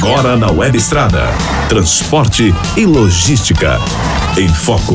Agora na Web Estrada. Transporte e logística. Em Foco.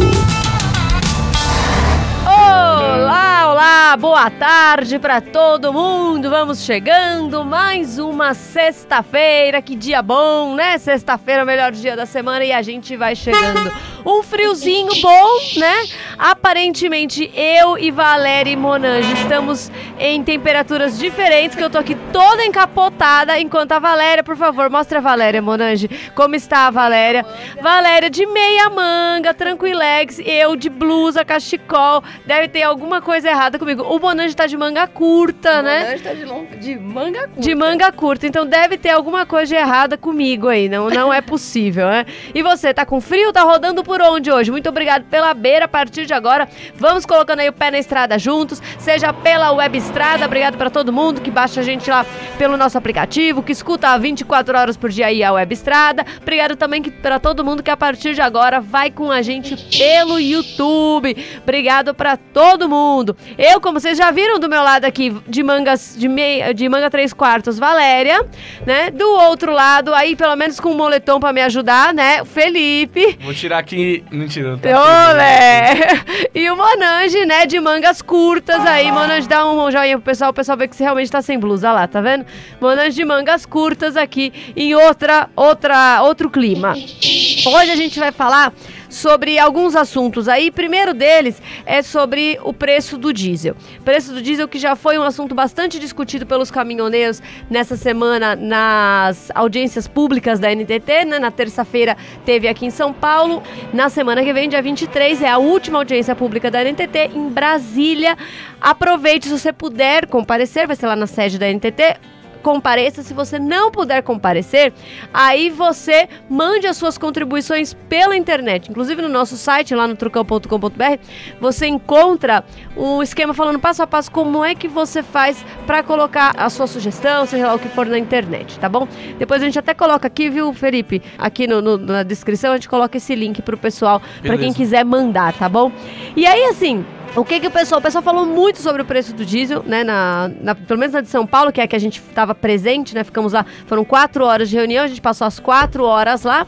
Olá, olá, boa tarde para todo mundo. Vamos chegando mais uma sexta-feira. Que dia bom, né? Sexta-feira é o melhor dia da semana e a gente vai chegando. Um friozinho bom, né? Aparentemente eu e Valéria e Monange estamos em temperaturas diferentes, que eu tô aqui toda encapotada, enquanto a Valéria, por favor, mostra a Valéria, Monange, como está a Valéria. Valéria de meia manga, tranquilex, eu de blusa, cachecol. Deve ter alguma coisa errada comigo. O Monange tá de manga curta, O né? Monange tá de, long... de manga curta. De manga curta, então deve ter alguma coisa errada comigo aí, não, não é possível, né? E você, tá com frio? Tá rodando por onde hoje? Muito obrigado pela beira, a partir de agora, vamos colocando aí o pé na estrada juntos, seja pela web estrada, obrigado para todo mundo que baixa a gente lá pelo nosso aplicativo, que escuta 24 horas por dia aí a web estrada, obrigado também para todo mundo que a partir de agora vai com a gente pelo YouTube, obrigado para todo mundo. Eu, como vocês já viram do meu lado aqui, de mangas, de meia, de manga 3 quartos, Valéria, né? Do outro lado, aí pelo menos com um moletom para me ajudar, né? Felipe. Vou tirar aqui. Mentira, não tá Olé! E o Monange, né, de mangas curtas aí. Monange dá um joinha pro pessoal, o pessoal vê que você realmente tá sem blusa lá, tá vendo? Monange de mangas curtas aqui em outra, outra, outro clima. Hoje a gente vai falar sobre alguns assuntos aí. Primeiro deles é sobre o preço do diesel. Preço do diesel que já foi um assunto bastante discutido pelos caminhoneiros nessa semana nas audiências públicas da NTT, né? Na terça-feira teve aqui em São Paulo. Na semana que vem, dia 23, é a última audiência pública da NTT em Brasília. Aproveite se você puder comparecer, vai ser lá na sede da NTT compareça. Se você não puder comparecer, aí você mande as suas contribuições pela internet. Inclusive no nosso site, lá no trucão.com.br, você encontra um esquema falando passo a passo como é que você faz para colocar a sua sugestão, seja lá o que for na internet, tá bom? Depois a gente até coloca aqui, viu, Felipe? Aqui no, no- na descrição a gente coloca esse link pro pessoal, para quem quiser mandar, tá bom? E aí, assim, o que que o pessoal, o pessoal falou muito sobre o preço do diesel, né, na, na- pelo menos na de São Paulo, que é a que a gente estava presente, né, ficamos lá, foram quatro horas de reunião, a gente passou as quatro horas lá,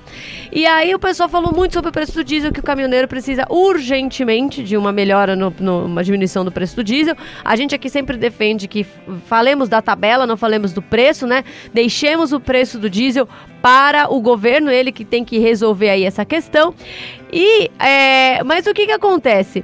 e aí o pessoal falou muito sobre o preço do diesel, que o caminhoneiro precisa urgentemente de uma melhora, no, no- uma diminuição do preço do diesel, a gente aqui sempre defende que falemos da tabela, não falemos do preço, né, deixemos o preço do diesel para o governo, ele que tem que resolver aí essa questão, e, é, mas o que que acontece?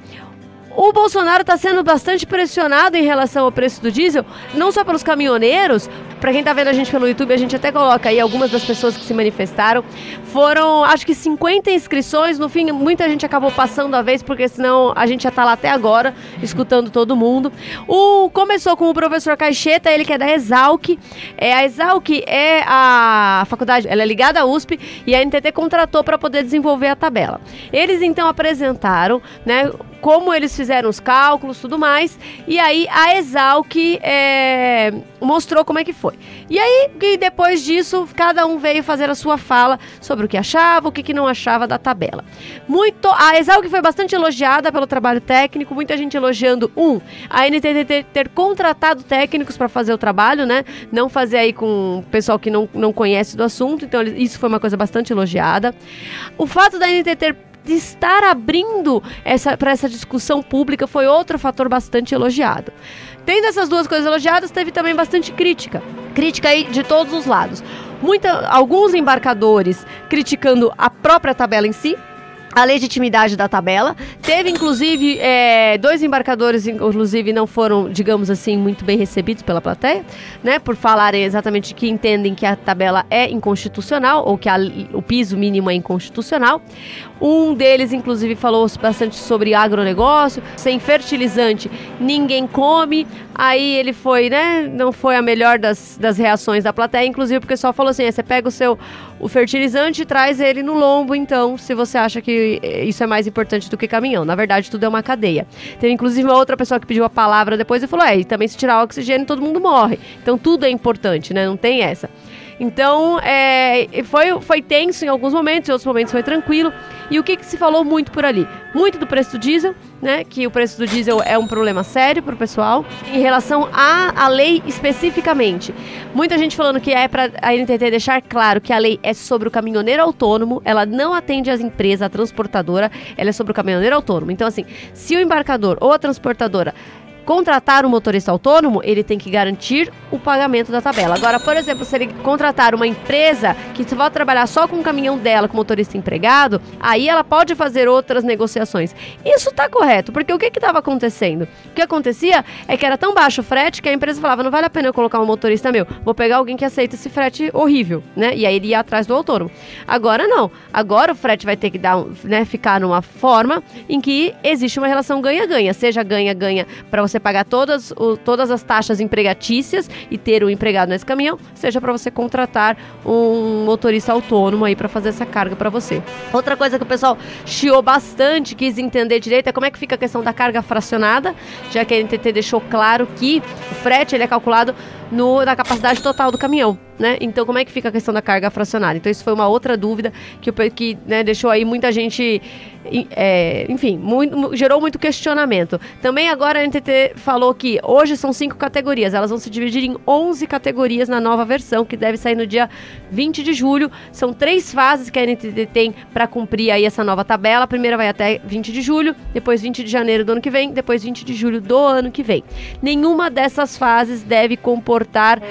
O Bolsonaro está sendo bastante pressionado em relação ao preço do diesel, não só pelos caminhoneiros. Para quem tá vendo a gente pelo YouTube, a gente até coloca aí algumas das pessoas que se manifestaram. Foram, acho que 50 inscrições. No fim, muita gente acabou passando a vez, porque senão a gente já tá lá até agora, escutando todo mundo. O começou com o professor Caixeta, ele que é da Exalc. É, a Exalc é a faculdade, ela é ligada à USP e a NTT contratou para poder desenvolver a tabela. Eles então apresentaram, né, como eles fizeram os cálculos, tudo mais. E aí a Exalc é, mostrou como é que foi. E aí, e depois disso, cada um veio fazer a sua fala sobre o que achava, o que, que não achava da tabela. Muito, a Exalc foi bastante elogiada pelo trabalho técnico, muita gente elogiando um, a NTT ter, ter contratado técnicos para fazer o trabalho, né? Não fazer aí com pessoal que não, não conhece do assunto. Então, isso foi uma coisa bastante elogiada. O fato da NTT ter de estar abrindo essa, para essa discussão pública foi outro fator bastante elogiado. Tendo essas duas coisas elogiadas, teve também bastante crítica. Crítica aí de todos os lados. Muita, alguns embarcadores criticando a própria tabela em si, a legitimidade da tabela. Teve, inclusive, é, dois embarcadores, inclusive, não foram, digamos assim, muito bem recebidos pela plateia, né? Por falarem exatamente que entendem que a tabela é inconstitucional, ou que a- o piso mínimo é inconstitucional. Um deles, inclusive, falou bastante sobre agronegócio, sem fertilizante ninguém come. Aí ele foi, né? Não foi a melhor das, das reações da plateia, inclusive porque só falou assim: "É, você pega o seu o fertilizante e traz ele no lombo, então, se você acha que eh, isso é mais importante do que caminhão. Na verdade, tudo é uma cadeia. Teve inclusive uma outra pessoa que pediu a palavra depois e falou: é, e também se tirar o oxigênio, todo mundo morre. Então tudo é importante, né? Não tem essa. Então, é, foi, foi tenso em alguns momentos, em outros momentos foi tranquilo. E o que, que se falou muito por ali? Muito do preço do diesel, né? Que o preço do diesel é um problema sério para o pessoal. Em relação à, à lei especificamente, muita gente falando que é para a NTT deixar claro que a lei é sobre o caminhoneiro autônomo, ela não atende às empresas, a transportadora, ela é sobre o caminhoneiro autônomo. Então, assim, se o embarcador ou a transportadora contratar um motorista autônomo, ele tem que garantir o pagamento da tabela. Agora, por exemplo, se ele contratar uma empresa que se vai trabalhar só com o caminhão dela, com motorista empregado, aí ela pode fazer outras negociações. Isso está correto, porque o que estava acontecendo? O que acontecia é que era tão baixo o frete que a empresa falava: não vale a pena eu colocar um motorista meu, vou pegar alguém que aceita esse frete horrível, né? E aí ele ia atrás do autônomo. Agora não. Agora o frete vai ter que dar, né, ficar numa forma em que existe uma relação ganha-ganha, seja ganha-ganha para você você pagar todas, o, todas as taxas empregatícias e ter um empregado nesse caminhão, seja para você contratar um motorista autônomo aí para fazer essa carga para você. Outra coisa que o pessoal chiou bastante, quis entender direito, é como é que fica a questão da carga fracionada, já que a NTT deixou claro que o frete ele é calculado no, na capacidade total do caminhão. Né? Então, como é que fica a questão da carga fracionada? Então, isso foi uma outra dúvida que, que né, deixou aí muita gente, é, enfim, muito, gerou muito questionamento. Também agora a NTT falou que hoje são cinco categorias, elas vão se dividir em 11 categorias na nova versão, que deve sair no dia 20 de julho. São três fases que a NTT tem para cumprir aí essa nova tabela. A primeira vai até 20 de julho, depois 20 de janeiro do ano que vem, depois 20 de julho do ano que vem. Nenhuma dessas fases deve comportar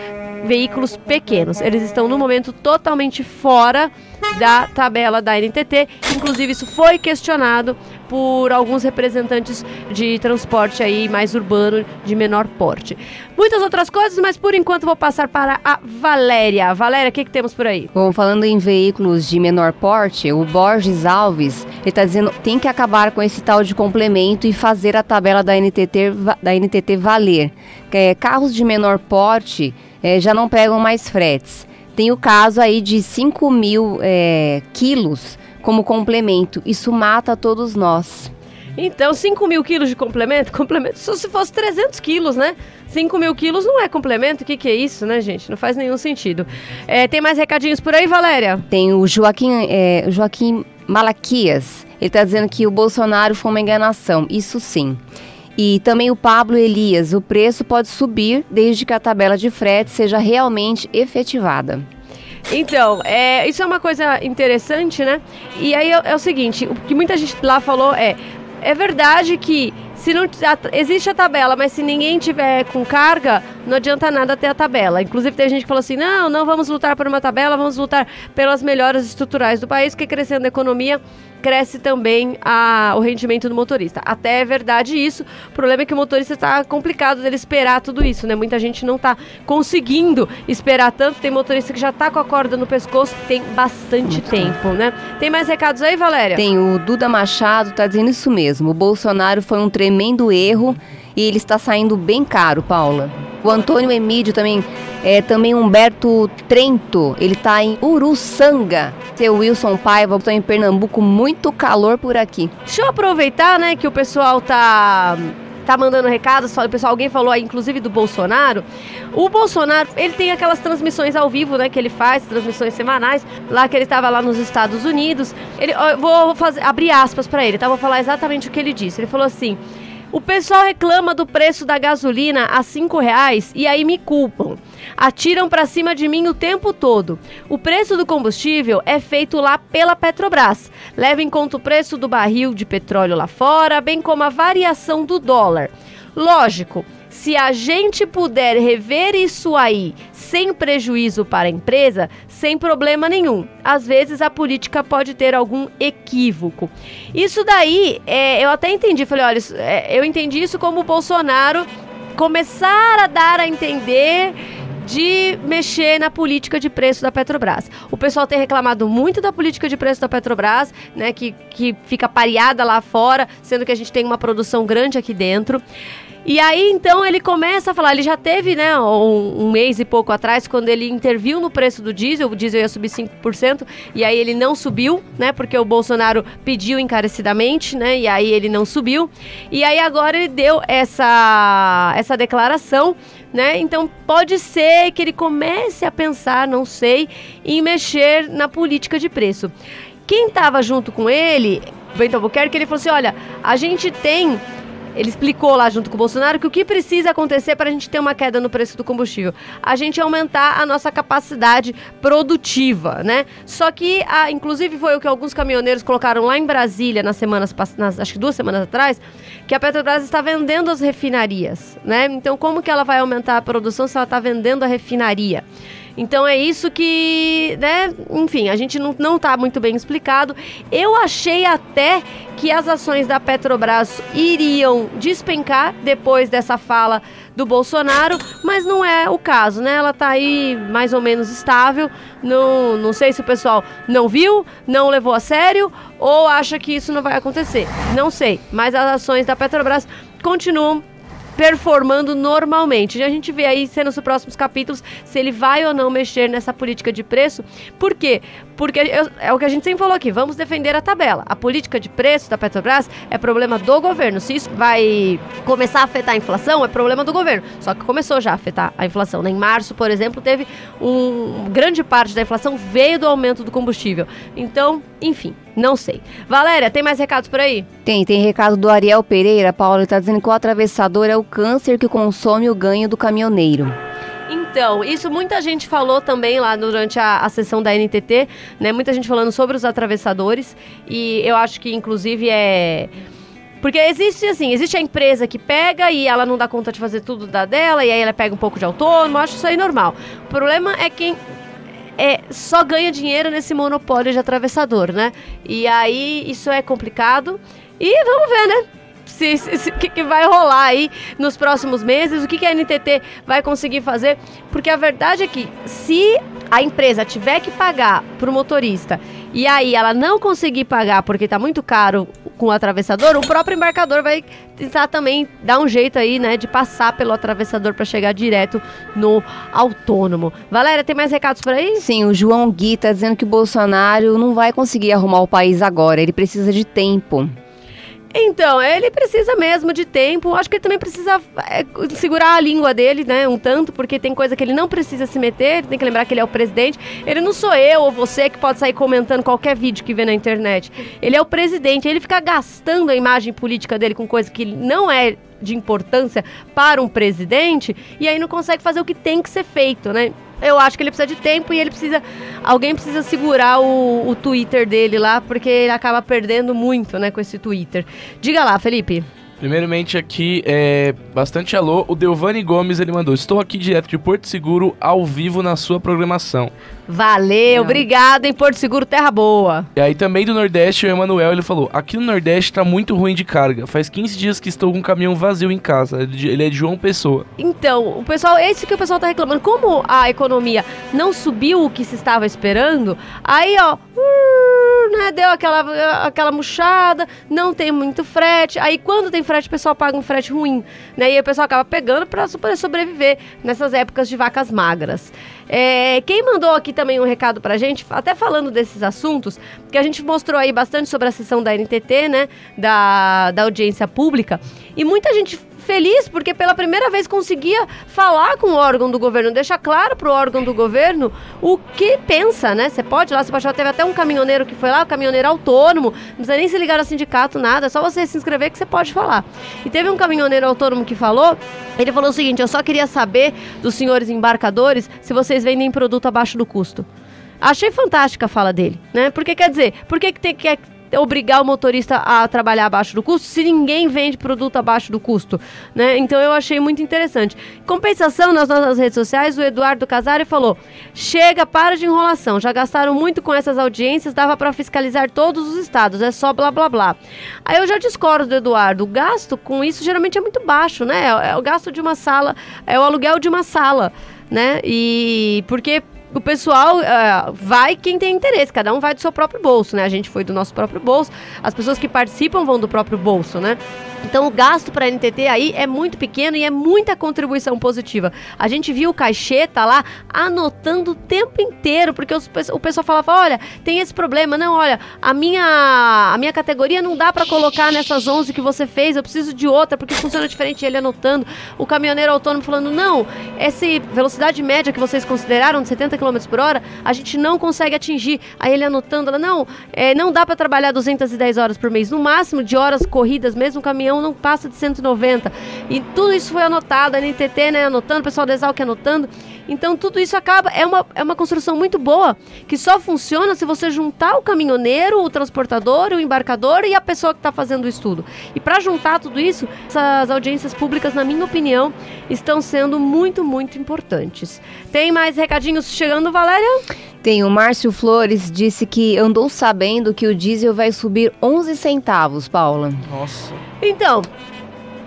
veículos pequenos. Eles estão no momento totalmente fora da tabela da NTT. Inclusive, isso foi questionado por alguns representantes de transporte aí mais urbano de menor porte. Muitas outras coisas, mas por enquanto vou passar para a Valéria. Valéria, o que, que temos por aí? Bom, falando em veículos de menor porte, o Borges Alves está dizendo tem que acabar com esse tal de complemento e fazer a tabela da NTT, da NTT valer. É, carros de menor porte é, já não pegam mais fretes. Tem o caso aí de 5 mil é, quilos como complemento. Isso mata todos nós. Então, 5 mil quilos de complemento? Complemento só se fosse 300 quilos, né? 5 mil quilos não é complemento? O que, que é isso, né, gente? Não faz nenhum sentido. É, tem mais recadinhos por aí, Valéria? Tem o Joaquim, é, Joaquim Malaquias. Ele está dizendo que o Bolsonaro foi uma enganação. Isso sim. E também o Pablo Elias. O preço pode subir desde que a tabela de frete seja realmente efetivada. Então, é, isso é uma coisa interessante, né? E aí é, é, o seguinte, o que muita gente lá falou é, é verdade que se não a, existe a tabela, mas se ninguém tiver com carga, não adianta nada ter a tabela. Inclusive tem gente que falou assim: "Não, não vamos lutar por uma tabela, vamos lutar pelas melhoras estruturais do país, que crescendo a economia, cresce também a, o rendimento do motorista. Até é verdade isso. O problema é que o motorista está complicado dele esperar tudo isso, né? Muita gente não está conseguindo esperar tanto. Tem motorista que já está com a corda no pescoço, tem bastante Muito tempo, bom. né? Tem mais recados aí, Valéria? Tem o Duda Machado, tá dizendo isso mesmo. O Bolsonaro foi um tremendo erro e ele está saindo bem caro, Paula. O Antônio Emílio também, é, também Humberto Trento, ele está em Uruçanga. Seu Wilson Paiva, estou em Pernambuco, muito calor por aqui. Deixa eu aproveitar, né, que o pessoal tá tá mandando recados, o pessoal, alguém falou aí, inclusive do Bolsonaro. O Bolsonaro, ele tem aquelas transmissões ao vivo, né, que ele faz, transmissões semanais, lá que ele estava lá nos Estados Unidos. Ele, eu vou fazer, abrir aspas para ele, tá? Vou falar exatamente o que ele disse. Ele falou assim: o pessoal reclama do preço da gasolina a cinco reais e aí me culpam. Atiram para cima de mim o tempo todo. O preço do combustível é feito lá pela Petrobras. Leva em conta o preço do barril de petróleo lá fora, bem como a variação do dólar. Lógico, se a gente puder rever isso aí sem prejuízo para a empresa, sem problema nenhum. Às vezes a política pode ter algum equívoco. Isso daí, é, eu até entendi. Falei, olha, é, eu entendi isso como o Bolsonaro começar a dar a entender de mexer na política de preço da Petrobras. O pessoal tem reclamado muito da política de preço da Petrobras, né, que, que fica pareada lá fora, sendo que a gente tem uma produção grande aqui dentro. E aí, então, ele começa a falar, ele já teve, né, um, um, mês e pouco atrás, quando ele interviu no preço do diesel, o diesel ia subir 5%, e aí ele não subiu, né, porque o Bolsonaro pediu encarecidamente, né, e aí ele não subiu. E aí agora ele deu essa, essa declaração, né, então pode ser que ele comece a pensar, não sei, em mexer na política de preço. Quem estava junto com ele, Bento Albuquerque, ele falou assim, olha, a gente tem ele explicou lá junto com o Bolsonaro que o que precisa acontecer para a gente ter uma queda no preço do combustível? A gente aumentar a nossa capacidade produtiva, né? Só que, a, inclusive, foi o que alguns caminhoneiros colocaram lá em Brasília nas semanas nas, acho que duas semanas atrás, que a Petrobras está vendendo as refinarias, né? Então, como que ela vai aumentar a produção se ela está vendendo a refinaria? Então é isso que, né? Enfim, a gente não, não tá muito bem explicado. Eu achei até que as ações da Petrobras iriam despencar depois dessa fala do Bolsonaro, mas não é o caso, né? Ela tá aí mais ou menos estável. Não, não sei se o pessoal não viu, não levou a sério ou acha que isso não vai acontecer. Não sei, mas as ações da Petrobras continuam performando normalmente. E a gente vê aí, sendo os próximos capítulos, se ele vai ou não mexer nessa política de preço. Por quê? Porque é o que a gente sempre falou aqui, vamos defender a tabela. A política de preço da Petrobras é problema do governo. Se isso vai começar a afetar a inflação, é problema do governo. Só que começou já a afetar a inflação. Né? Em março, por exemplo, teve um grande parte da inflação veio do aumento do combustível. Então, enfim, não sei. Valéria, tem mais recados por aí? Tem, tem recado do Ariel Pereira. Paulo está dizendo que o atravessador é o câncer que consome o ganho do caminhoneiro. Então, isso muita gente falou também lá durante a, a sessão da NTT, né? Muita gente falando sobre os atravessadores e eu acho que inclusive é porque existe assim, existe a empresa que pega e ela não dá conta de fazer tudo da dela e aí ela pega um pouco de autônomo, acho isso aí normal. O problema é quem é, só ganha dinheiro nesse monopólio de atravessador, né? E aí isso é complicado. E vamos ver, né? se, se que, que, vai rolar aí nos próximos meses, o que, que a NTT vai conseguir fazer, porque a verdade é que se a empresa tiver que pagar para o motorista e aí ela não conseguir pagar porque está muito caro com o atravessador, o próprio embarcador vai tentar também dar um jeito aí, né, de passar pelo atravessador para chegar direto no autônomo. Valéria, tem mais recados por aí? Sim, o João Gui tá dizendo que o Bolsonaro não vai conseguir arrumar o país agora, ele precisa de tempo. Então, ele precisa mesmo de tempo. Acho que ele também precisa é, segurar a língua dele, né? Um tanto, porque tem coisa que ele não precisa se meter. Tem que lembrar que ele é o presidente. Ele não sou eu ou você que pode sair comentando qualquer vídeo que vê na internet. Ele é o presidente. Ele fica gastando a imagem política dele com coisa que não é de importância para um presidente e aí não consegue fazer o que tem que ser feito, né? Eu acho que ele precisa de tempo e ele precisa. Alguém precisa segurar o, o Twitter dele lá, porque ele acaba perdendo muito, né, com esse Twitter. Diga lá, Felipe. Primeiramente aqui, é bastante alô. O Delvani Gomes, ele mandou: Estou aqui direto de Porto Seguro, ao vivo na sua programação. Valeu, obrigado em Porto Seguro, terra boa. E aí também do Nordeste, o Emanuel, ele falou: Aqui no Nordeste tá muito ruim de carga. Faz 15 dias que estou com um caminhão vazio em casa. Ele é de João Pessoa. Então, o pessoal, esse que o pessoal tá reclamando. Como a economia não subiu o que se estava esperando, aí, ó, uh, né, deu aquela, aquela murchada, não tem muito frete. Aí quando tem frete, o pessoal paga um frete ruim, né? E o pessoal acaba pegando para poder sobreviver nessas épocas de vacas magras. É, quem mandou aqui também um recado pra gente, até falando desses assuntos, que a gente mostrou aí bastante sobre a sessão da NTT, né? Da, da audiência pública. E muita gente feliz porque pela primeira vez conseguia falar com o órgão do governo, deixar claro para o órgão do governo o que pensa, né? Você pode ir lá, pode teve até um caminhoneiro que foi lá, um caminhoneiro autônomo, não precisa nem se ligar ao sindicato, nada, é só você se inscrever que você pode falar. E teve um caminhoneiro autônomo que falou, ele falou o seguinte: eu só queria saber dos senhores embarcadores se vocês vendem produto abaixo do custo. Achei fantástica a fala dele, né? Porque quer dizer, por que, que tem que obrigar o motorista a trabalhar abaixo do custo se ninguém vende produto abaixo do custo, né? Então eu achei muito interessante. Compensação nas nossas redes sociais, o Eduardo Casari falou: "Chega, para de enrolação. Já gastaram muito com essas audiências, dava para fiscalizar todos os estados, é só blá blá blá". Aí eu já discordo do Eduardo. O gasto com isso geralmente é muito baixo, né? É o gasto de uma sala, é o aluguel de uma sala, né? E porque o pessoal uh, vai quem tem interesse, cada um vai do seu próprio bolso, né? A gente foi do nosso próprio bolso, as pessoas que participam vão do próprio bolso, né? Então o gasto para a NTT aí é muito pequeno e é muita contribuição positiva. A gente viu o Caixeta lá anotando o tempo inteiro, porque os, o pessoal falava, olha, tem esse problema, não, olha, a minha, a minha categoria não dá para colocar nessas 11 que você fez, eu preciso de outra, porque funciona diferente, ele anotando. O caminhoneiro autônomo falando, não, essa velocidade média que vocês consideraram de 70 km por hora, a gente não consegue atingir. Aí ele anotando, ela, não, é, não dá para trabalhar 210 horas por mês, no máximo de horas corridas mesmo, o caminhão não passa de 190. E tudo isso foi anotado, a NTT, né, anotando, o pessoal da Exalc anotando. Então tudo isso acaba, é uma, é uma construção muito boa, que só funciona se você juntar o caminhoneiro, o transportador, o embarcador e a pessoa que está fazendo o estudo. E para juntar tudo isso, essas audiências públicas, na minha opinião, estão sendo muito, muito importantes. Tem mais recadinhos chegando, Valéria? Tem o Márcio Flores disse que andou sabendo que o diesel vai subir 11 centavos, Paula. Nossa. Então,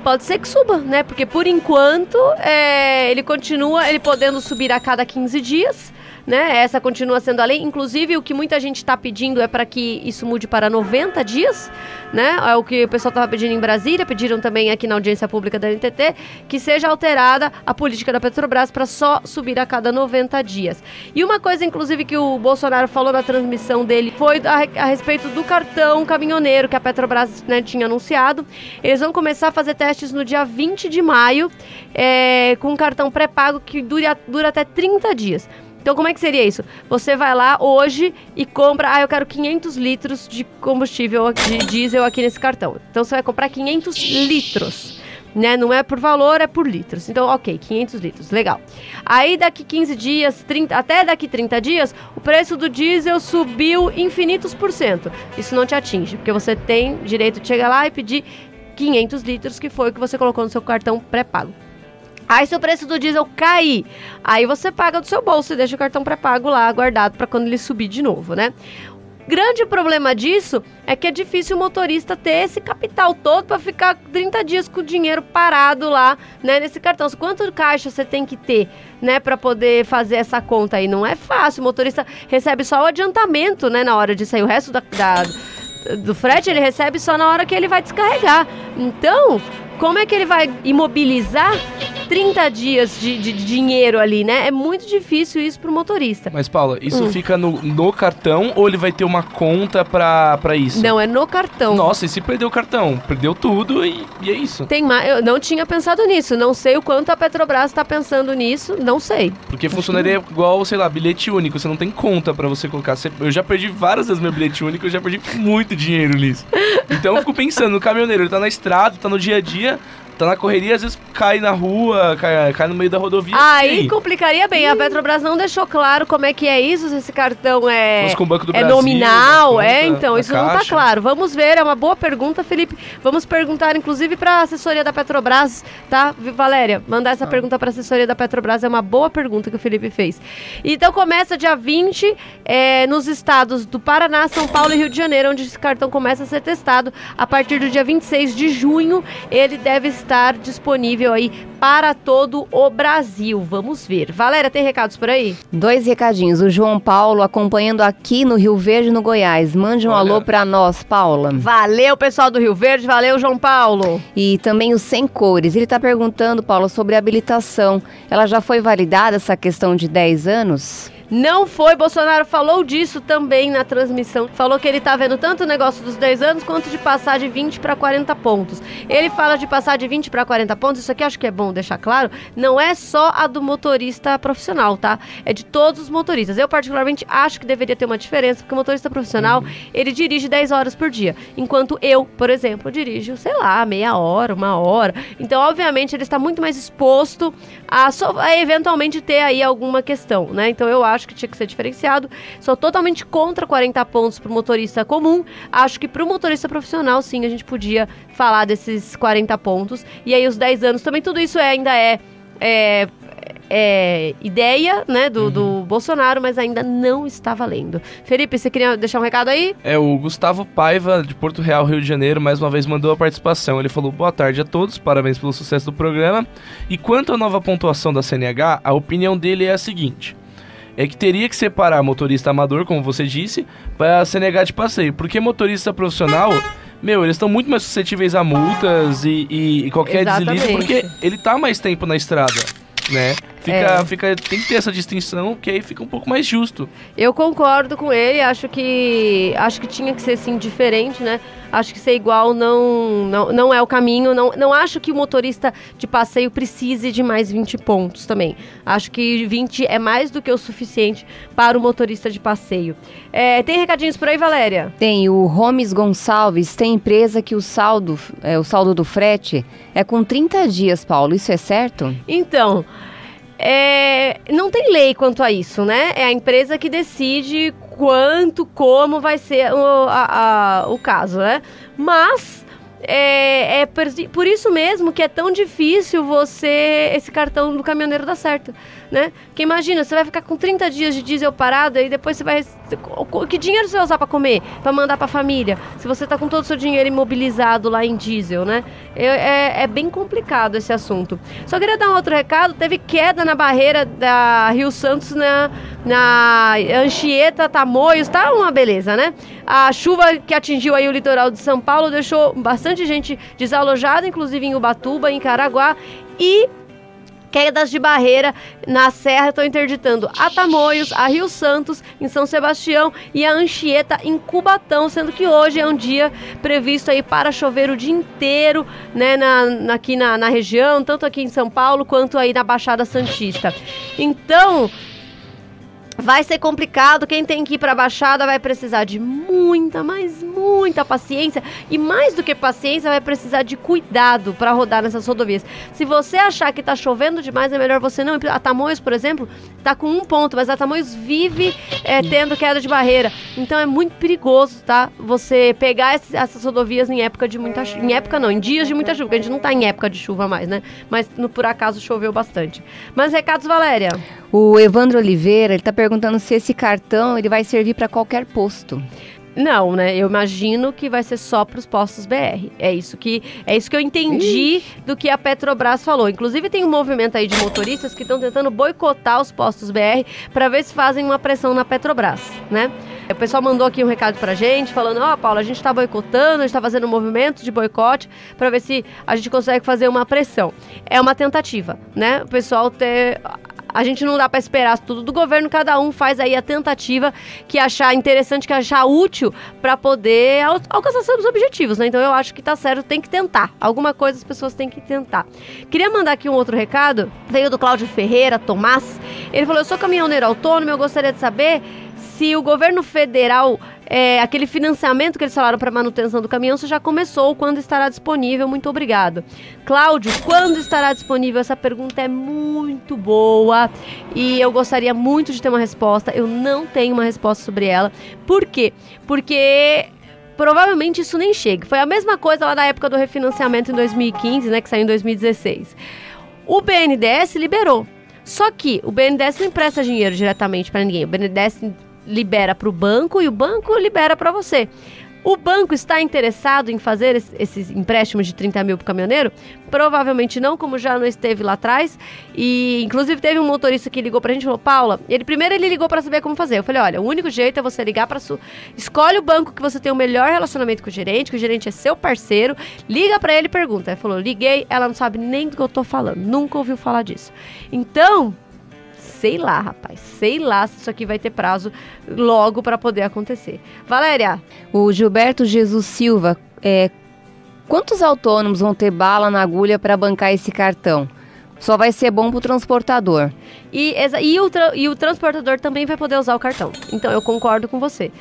pode ser que suba, né? Porque por enquanto é, ele continua ele podendo subir a cada 15 dias né? Essa continua sendo a lei. Inclusive, o que muita gente está pedindo é para que isso mude para 90 dias, né? É o que o pessoal estava pedindo em Brasília, pediram também aqui na audiência pública da NTT, que seja alterada a política da Petrobras para só subir a cada 90 dias. E uma coisa, inclusive, que o Bolsonaro falou na transmissão dele foi a, a respeito do cartão caminhoneiro que a Petrobras né, tinha anunciado. Eles vão começar a fazer testes no dia 20 de maio é, com um cartão pré-pago que dura, dura até 30 dias. Então, como é que seria isso? Você vai lá hoje e compra, ah, eu quero 500 litros de combustível, de diesel aqui nesse cartão. Então, você vai comprar 500 litros. Né? Não é por valor, é por litros. Então, ok, 500 litros, legal. Aí daqui 15 dias, 30, até daqui 30 dias, o preço do diesel subiu infinitos por cento. Isso não te atinge, porque você tem direito de chegar lá e pedir 500 litros, que foi o que você colocou no seu cartão pré-pago. Aí se o preço do diesel cair, aí você paga do seu bolso e deixa o cartão pré-pago lá guardado para quando ele subir de novo, né? Grande problema disso é que é difícil o motorista ter esse capital todo para ficar 30 dias com o dinheiro parado lá, né, nesse cartão. Quanto caixa você tem que ter, né, para poder fazer essa conta aí? Não é fácil. O motorista recebe só o adiantamento, né, na hora de sair. O resto da, da do frete ele recebe só na hora que ele vai descarregar. Então, como é que ele vai imobilizar 30 dias de, de, de, dinheiro ali, né? É muito difícil isso pro motorista. Mas, Paula, isso hum. fica no, no, cartão ou ele vai ter uma conta pra, pra isso? Não, é no cartão. Nossa, e se perdeu o cartão? Perdeu tudo e, e é isso. Tem mais. Eu não tinha pensado nisso. Não sei o quanto a Petrobras tá pensando nisso. Não sei. Porque funcionaria igual, sei lá, bilhete único. Você não tem conta pra você colocar. Eu já perdi várias vezes meu bilhete único, eu já perdi muito dinheiro nisso. Então eu fico pensando, no caminhoneiro, ele tá na estrada, tá no dia a dia dia tá na correria, às vezes cai na rua, cai, cai no meio da rodovia. Aí complicaria bem. A Petrobras não deixou claro como é que é isso, se esse cartão é, com o Banco do é Brasil, nominal, conta, é, então, isso caixa. não tá claro. Vamos ver, é uma boa pergunta, Felipe. Vamos perguntar, inclusive, pra assessoria da Petrobras, tá? Valéria, mandar essa ah. pergunta pra assessoria da Petrobras é uma boa pergunta que o Felipe fez. Então começa dia 20 é, nos estados do Paraná, São Paulo e Rio de Janeiro, onde esse cartão começa a ser testado. A partir do dia 26 de junho, ele deve estar disponível aí para todo o Brasil. Vamos ver. Valéria, tem recados por aí? Dois recadinhos. O João Paulo acompanhando aqui no Rio Verde, no Goiás. Mande um Olha. alô para nós, Paula. Valeu, pessoal do Rio Verde. Valeu, João Paulo. E também o Sem Cores. Ele está perguntando, Paula, sobre a habilitação. Ela já foi validada essa questão de 10 anos? Não foi, Bolsonaro falou disso também na transmissão. Falou que ele tá vendo tanto o negócio dos 10 anos quanto de passar de 20 para 40 pontos. Ele fala de passar de 20 para 40 pontos, isso aqui acho que é bom deixar claro, não é só a do motorista profissional, tá? É de todos os motoristas. Eu particularmente acho que deveria ter uma diferença, porque o motorista profissional, uhum. ele dirige 10 horas por dia, enquanto eu, por exemplo, dirijo, sei lá, meia hora, uma hora. Então, obviamente, ele está muito mais exposto a, a eventualmente ter aí alguma questão, né? Então, eu acho acho que tinha que ser diferenciado. Sou totalmente contra 40 pontos para o motorista comum. Acho que para o motorista profissional, sim, a gente podia falar desses 40 pontos. E aí os 10 anos também, tudo isso é, ainda é, é é, ideia né, do, uhum. do, Bolsonaro, mas ainda não está valendo. Felipe, você queria deixar um recado aí? É, o Gustavo Paiva, de Porto Real, Rio de Janeiro, mais uma vez mandou a participação. Ele falou: boa tarde a todos, parabéns pelo sucesso do programa. E quanto à nova pontuação da CNH, a opinião dele é a seguinte. É que teria que separar motorista amador, como você disse, para ser negado de passeio. Porque motorista profissional, meu, eles estão muito mais suscetíveis a multas e, e- e qualquer Exatamente. deslize, porque ele tá mais tempo na estrada, né? Fica, É. fica, tem que ter essa distinção, que aí fica um pouco mais justo. Eu concordo com ele, acho que acho que tinha que ser sim diferente, né? Acho que ser igual não não, não é o caminho, não, não acho que o motorista de passeio precise de mais 20 pontos também. Acho que 20 é mais do que o suficiente para o motorista de passeio. É, tem recadinhos por aí, Valéria? Tem o Gomes Gonçalves, tem empresa que o saldo, é, o saldo do frete é com 30 dias, Paulo. Isso é certo? Então, é, não tem lei quanto a isso, né? É a empresa que decide quanto, como vai ser o, a- a- o caso, né? Mas é, é por, isso mesmo que é tão difícil você esse cartão do caminhoneiro dar certo, né? Porque imagina, você vai ficar com 30 dias de diesel parado e depois você vai que dinheiro você vai usar para comer, para mandar para família? Se você tá com todo o seu dinheiro imobilizado lá em diesel, né? É, é- é bem complicado esse assunto. Só queria dar um outro recado, teve queda na barreira da Rio Santos na na Anchieta, Tamoios, tá uma beleza, né? A chuva que atingiu aí o litoral de São Paulo deixou bastante gente desalojada, inclusive em Ubatuba, em Caraguá e quedas de barreira na serra estão interditando a Tamoios, a Rio Santos, em São Sebastião e a Anchieta em Cubatão, sendo que hoje é um dia previsto aí para chover o dia inteiro, né, na, na- aqui na, na região, tanto aqui em São Paulo quanto aí na Baixada Santista. Então, Vai ser complicado, quem tem que ir pra Baixada vai precisar de muita, mas muita paciência. E mais do que paciência, vai precisar de cuidado para rodar nessas rodovias. Se você achar que tá chovendo demais, é melhor você não. A Tamoios, por exemplo, tá com um ponto, mas a Tamoios vive é, tendo queda de barreira. Então é muito perigoso, tá? Você pegar essas rodovias em época de muita chuva. Em época não, em dias de muita chuva, porque a gente não tá em época de chuva mais, né? Mas no, por acaso choveu bastante. Mas recados, Valéria. O Evandro Oliveira, ele tá perguntando se esse cartão ele vai servir para qualquer posto. Não, né? Eu imagino que vai ser só para os postos BR. É isso que é isso que eu entendi do que a Petrobras falou. Inclusive tem um movimento aí de motoristas que estão tentando boicotar os postos BR para ver se fazem uma pressão na Petrobras, né? O pessoal mandou aqui um recado pra gente falando: "Ó, Paula, a gente tá boicotando, a gente tá fazendo um movimento de boicote para ver se a gente consegue fazer uma pressão". É uma tentativa, né? O pessoal ter a gente não dá para esperar tudo do governo, cada um faz aí a tentativa que achar interessante, que achar útil para poder al- alcançar seus objetivos, né? Então eu acho que tá certo, tem que tentar. Alguma coisa as pessoas têm que tentar. Queria mandar aqui um outro recado, veio do Cláudio Ferreira, Tomás. Ele falou: "Eu sou caminhoneiro autônomo, eu gostaria de saber se o governo federal, é, aquele financiamento que eles falaram para manutenção do caminhão, se já começou, quando estará disponível? Muito obrigado. Cláudio, quando estará disponível? Essa pergunta é muito boa e eu gostaria muito de ter uma resposta. Eu não tenho uma resposta sobre ela. Por quê? Porque provavelmente isso nem chega. Foi a mesma coisa lá da época do refinanciamento em 2015, né, que saiu em 2016. O BNDES liberou. Só que o BNDES não empresta dinheiro diretamente para ninguém. O BNDES libera para o banco e o banco libera para você. O banco está interessado em fazer es- esses empréstimos de 30 mil para o caminhoneiro? Provavelmente não, como já não esteve lá atrás. E, inclusive, teve um motorista que ligou para a gente e falou: Paula, ele primeiro ele ligou para saber como fazer. Eu falei: olha, o único jeito é você ligar para sua. Escolhe o banco que você tem o melhor relacionamento com o gerente, que o gerente é seu parceiro. Liga para ele e pergunta. Ele falou: liguei, ela não sabe nem do que eu tô falando, nunca ouviu falar disso. Então, sei lá, rapaz, sei lá se isso aqui vai ter prazo logo para poder acontecer. Valéria, O Gilberto Jesus Silva, é, quantos autônomos vão ter bala na agulha para bancar esse cartão? Só vai ser bom pro transportador. E, e o, e o transportador também vai poder usar o cartão. Então eu concordo com você.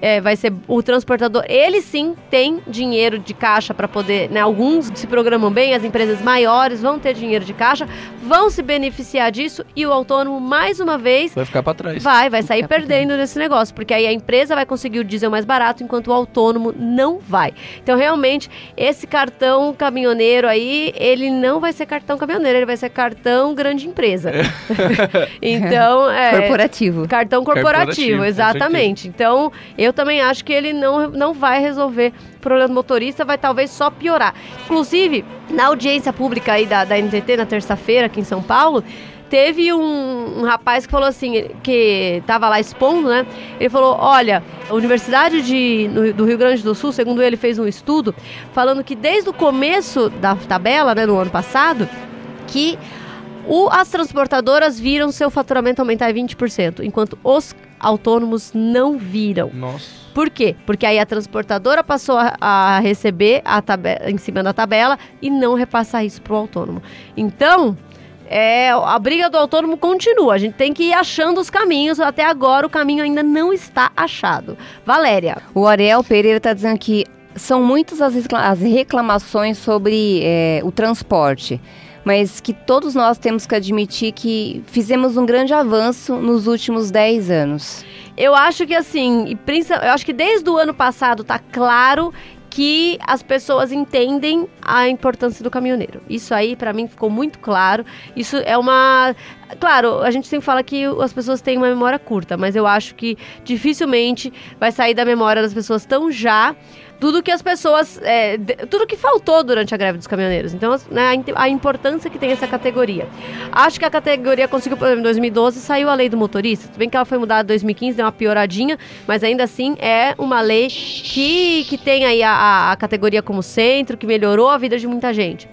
É. É, vai ser o transportador. Ele sim tem dinheiro de caixa para poder. Né, alguns se programam bem, as empresas maiores vão ter dinheiro de caixa, vão se beneficiar disso e o autônomo, mais uma vez, Vai ficar pra trás. vai, vai sair perdendo nesse negócio, porque aí a empresa vai conseguir o diesel mais barato, enquanto o autônomo não vai. Então, realmente, esse cartão caminhoneiro aí, ele não vai ser cartão caminhoneiro, ele vai ser cartão grande empresa. então, é. Corporativo. Cartão corporativo, Corporativo, exatamente. Então, eu também acho que ele não, não vai resolver o problema do motorista, vai talvez só piorar. Inclusive, na audiência pública aí da, da NTT, na terça-feira, aqui em São Paulo, teve um, um rapaz que falou assim, que tava lá expondo, né? Ele falou, olha, a Universidade de, no- do Rio Grande do Sul, segundo ele, fez um estudo falando que desde o começo da tabela, né, no ano passado, que o- as transportadoras viram seu faturamento aumentar em 20%, enquanto os autônomos não viram. Nossa. Por quê? Porque aí a transportadora passou a, a receber a tabela, em cima da tabela e não repassar isso pro autônomo. Então, é, a briga do autônomo continua. A gente tem que ir achando os caminhos. Até agora o caminho ainda não está achado. Valéria. O Ariel Pereira está dizendo que são muitas as reclamações sobre é, o transporte, mas que todos nós temos que admitir que fizemos um grande avanço nos últimos 10 anos. Eu acho que assim, eu acho que desde o ano passado tá claro que as pessoas entendem a importância do caminhoneiro. Isso aí pra mim ficou muito claro. Isso é uma Claro, a gente sempre fala que as pessoas têm uma memória curta, mas eu acho que dificilmente vai sair da memória das pessoas tão já tudo que as pessoas. é, de- tudo que faltou durante a greve dos caminhoneiros. Então, né, a, a importância que tem essa categoria. Acho que a categoria conseguiu, por exemplo, em 2012 saiu a lei do motorista. Tudo bem que ela foi mudada em 2015, deu uma pioradinha, mas ainda assim é uma lei que, que tem aí a, a- a categoria como centro, que melhorou a vida de muita gente.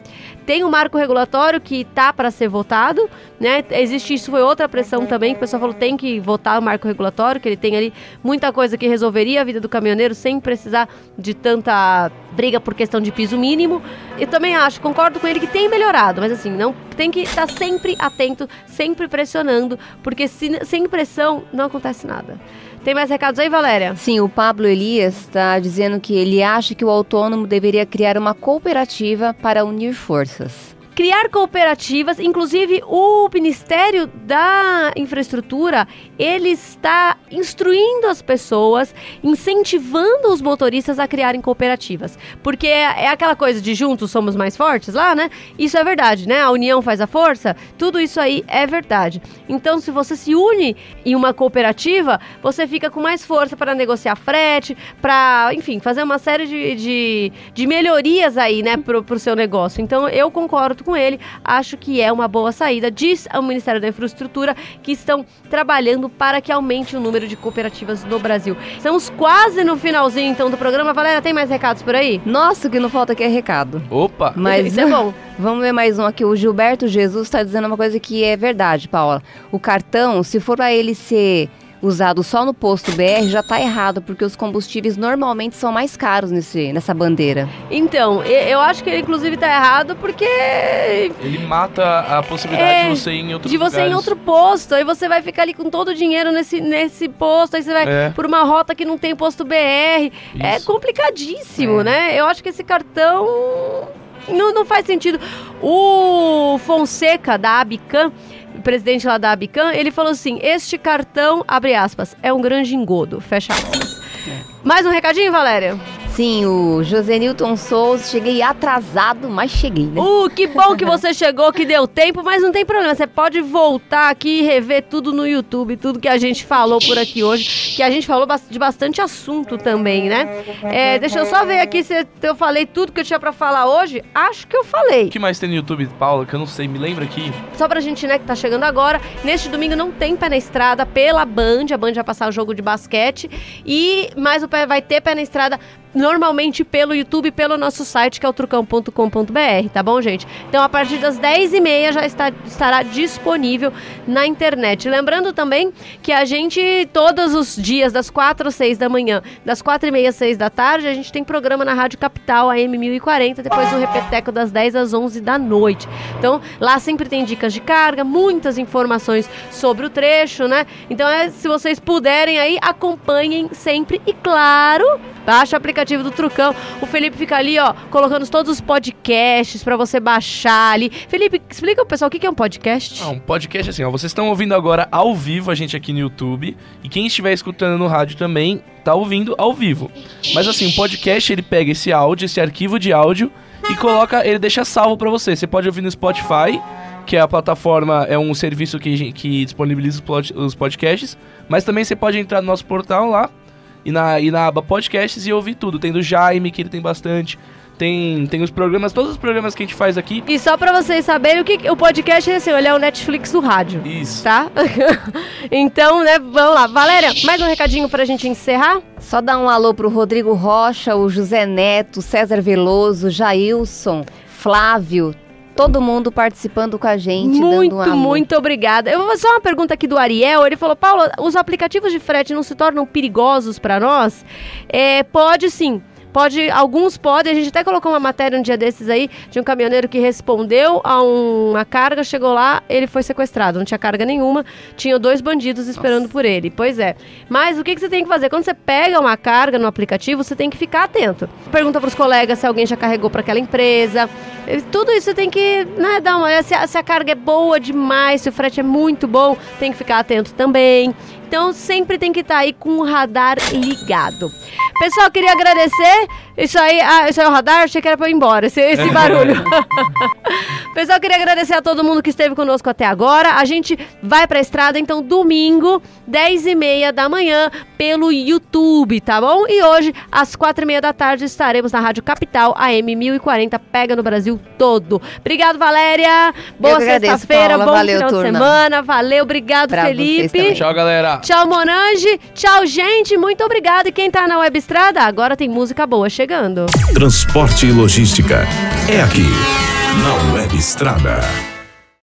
Tem o marco regulatório que tá para ser votado, né? Existe isso foi outra pressão também que o pessoal falou tem que votar o marco regulatório, que ele tem ali muita coisa que resolveria a vida do caminhoneiro sem precisar de tanta briga por questão de piso mínimo. Eu também acho, concordo com ele que tem melhorado, mas assim, não tem que estar sempre atento, sempre pressionando, porque se- sem pressão não acontece nada. Tem mais recados aí, Valéria? Sim, o Pablo Elias está dizendo que ele acha que o autônomo deveria criar uma cooperativa para unir forças. Criar cooperativas, inclusive o Ministério da Infraestrutura, ele está instruindo as pessoas, incentivando os motoristas a criarem cooperativas, porque é, é aquela coisa de juntos somos mais fortes lá, né? Isso é verdade, né? A união faz a força, tudo isso aí é verdade. Então, se você se une em uma cooperativa, você fica com mais força para negociar frete, para, enfim, fazer uma série de, de, de melhorias aí, né, pro, pro seu negócio. Então, eu concordo com ele, acho que é uma boa saída. Diz ao Ministério da Infraestrutura que estão trabalhando para que aumente o número de cooperativas no Brasil. Estamos quase no finalzinho, então, do programa. Valéria, tem mais recados por aí? Nossa, o que não falta aqui é recado. Opa! Mas Isso é bom. Vamos ver mais um aqui. O Gilberto Jesus está dizendo uma coisa que é verdade, Paula. O cartão, se for para ele ser usado só no posto BR, já tá errado, porque os combustíveis normalmente são mais caros nesse, nessa bandeira. Então, eu acho que ele, inclusive, tá errado porque Ele mata a possibilidade É, de você ir em outros de você ir em outro posto, aí você vai ficar ali com todo o dinheiro nesse, nesse posto, aí você vai É. por uma rota que não tem posto BR. É Isso. complicadíssimo, É. né? Eu acho que esse cartão não, não faz sentido. O Fonseca, da Abican, presidente lá da Abican, ele falou assim: este cartão, abre aspas, é um grande engodo, fecha aspas. Mais um recadinho, Valéria? Sim, o José Newton Souza, cheguei atrasado, mas cheguei, né? Uh, que bom que você chegou, que deu tempo, mas não tem problema. Você pode voltar aqui e rever tudo no YouTube, tudo que a gente falou por aqui hoje, que a gente falou de bastante assunto também, né? É, deixa eu só ver aqui se eu falei tudo que eu tinha pra falar hoje. Acho que eu falei. O que mais tem no YouTube, Paula, que eu não sei? Me lembra aqui. Só pra gente, né, que tá chegando agora. Neste domingo não tem pé na estrada pela Band. A Band vai passar o jogo de basquete. E mais o pé vai ter pé na estrada normalmente pelo YouTube, pelo nosso site, que é o trucão.com.br, tá bom, gente? Então, a partir das 10h30 já está, estará disponível na internet. Lembrando também que a gente, todos os dias, das 4 às 6 da manhã, das 4h30 às 6 da tarde, a gente tem programa na Rádio Capital, AM 1040, depois o Repeteco das 10 às 11 da noite. Então, lá sempre tem dicas de carga, muitas informações sobre o trecho, né? Então, é, se vocês puderem aí, acompanhem sempre. E claro, baixa o aplicativo do Trucão. O Felipe fica ali, ó, colocando todos os podcasts pra você baixar ali. Felipe, explica pro pessoal o que é um podcast. Ah, um podcast assim, ó. Vocês estão ouvindo agora ao vivo a gente aqui no YouTube. E quem estiver escutando no rádio também tá ouvindo ao vivo. Mas assim, o podcast ele pega esse áudio, esse arquivo de áudio e coloca, ele deixa salvo pra você. Você pode ouvir no Spotify, que é a plataforma, é um serviço que, que disponibiliza os podcasts. Mas também você pode entrar no nosso portal lá e na, e na aba podcasts e ouvir tudo. Tem do Jaime, que ele tem bastante. tem, tem os programas, todos os programas que a gente faz aqui. E só pra vocês saberem, o que o podcast é assim, ele é o Netflix do rádio. Isso. Tá? então, né, vamos lá. Valéria, mais um recadinho pra gente encerrar? Só dar um alô pro Rodrigo Rocha, o José Neto, César Veloso, Jailson, Flávio, todo mundo participando com a gente, muito, dando um muito obrigada. Eu vou fazer uma pergunta aqui do Ariel. Ele falou, Paulo, os aplicativos de frete não se tornam perigosos pra nós? É, pode sim. Pode, alguns podem, a gente até colocou uma matéria um dia desses aí, de um caminhoneiro que respondeu a um- uma carga, chegou lá, ele foi sequestrado, não tinha carga nenhuma, tinha dois bandidos esperando por ele. Pois é. Mas o que, que você tem que fazer? Quando você pega uma carga no aplicativo, você tem que ficar atento. Pergunta pros colegas se alguém já carregou para aquela empresa. Tudo isso você tem que né, dar uma olhada. Se a, se a carga é boa demais, se o frete é muito bom, tem que ficar atento também. Então sempre tem que estar aí com o radar ligado. Pessoal, queria agradecer. Isso aí, ah, isso aí é o radar, achei que era pra eu ir embora, esse, esse barulho. Pessoal, queria agradecer a todo mundo que esteve conosco até agora. A gente vai pra estrada, então, domingo, 10 e meia da manhã, pelo YouTube, tá bom? E hoje, às 4 e meia da tarde, estaremos na Rádio Capital, AM 1040, pega no Brasil todo. Obrigado, Valéria. Boa sexta-feira, bom Valeu, final de turma. semana. Valeu, obrigado, Pra Felipe. Tchau, galera. Tchau, Monange. Tchau, gente. Muito obrigado. E quem tá na Web Estrada, agora tem música boa chegando. Transporte e logística. É aqui, na Web Estrada.